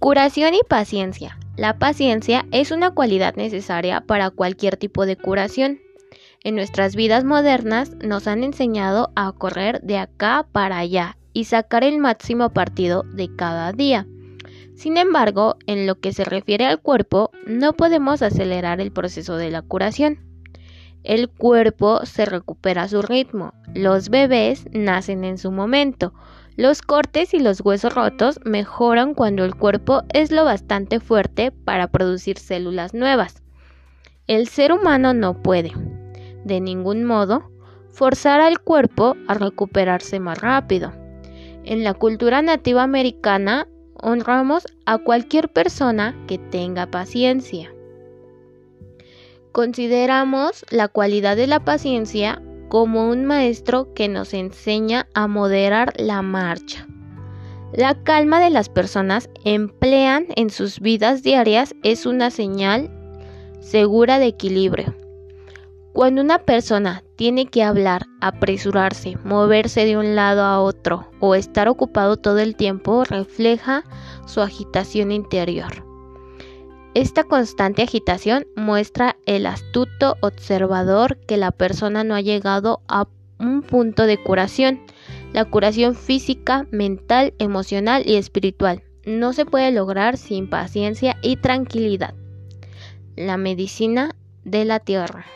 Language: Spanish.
Curación y paciencia. La paciencia es una cualidad necesaria para cualquier tipo de curación. En nuestras vidas modernas nos han enseñado a correr de acá para allá y sacar el máximo partido de cada día. Sin embargo, en lo que se refiere al cuerpo, no podemos acelerar el proceso de la curación. El cuerpo se recupera a su ritmo. Los bebés nacen en su momento. Los cortes y los huesos rotos mejoran cuando el cuerpo es lo bastante fuerte para producir células nuevas. El ser humano no puede, de ningún modo, forzar al cuerpo a recuperarse más rápido. En la cultura nativa americana honramos a cualquier persona que tenga paciencia. Consideramos la cualidad de la paciencia como un maestro que nos enseña a moderar la marcha. La calma de las personas emplean en sus vidas diarias es una señal segura de equilibrio. Cuando una persona tiene que hablar, apresurarse, moverse de un lado a otro o estar ocupado todo el tiempo, refleja su agitación interior. Esta constante agitación muestra el astuto observador que la persona no ha llegado a un punto de curación. La curación física, mental, emocional y espiritual no se puede lograr sin paciencia y tranquilidad. La medicina de la tierra.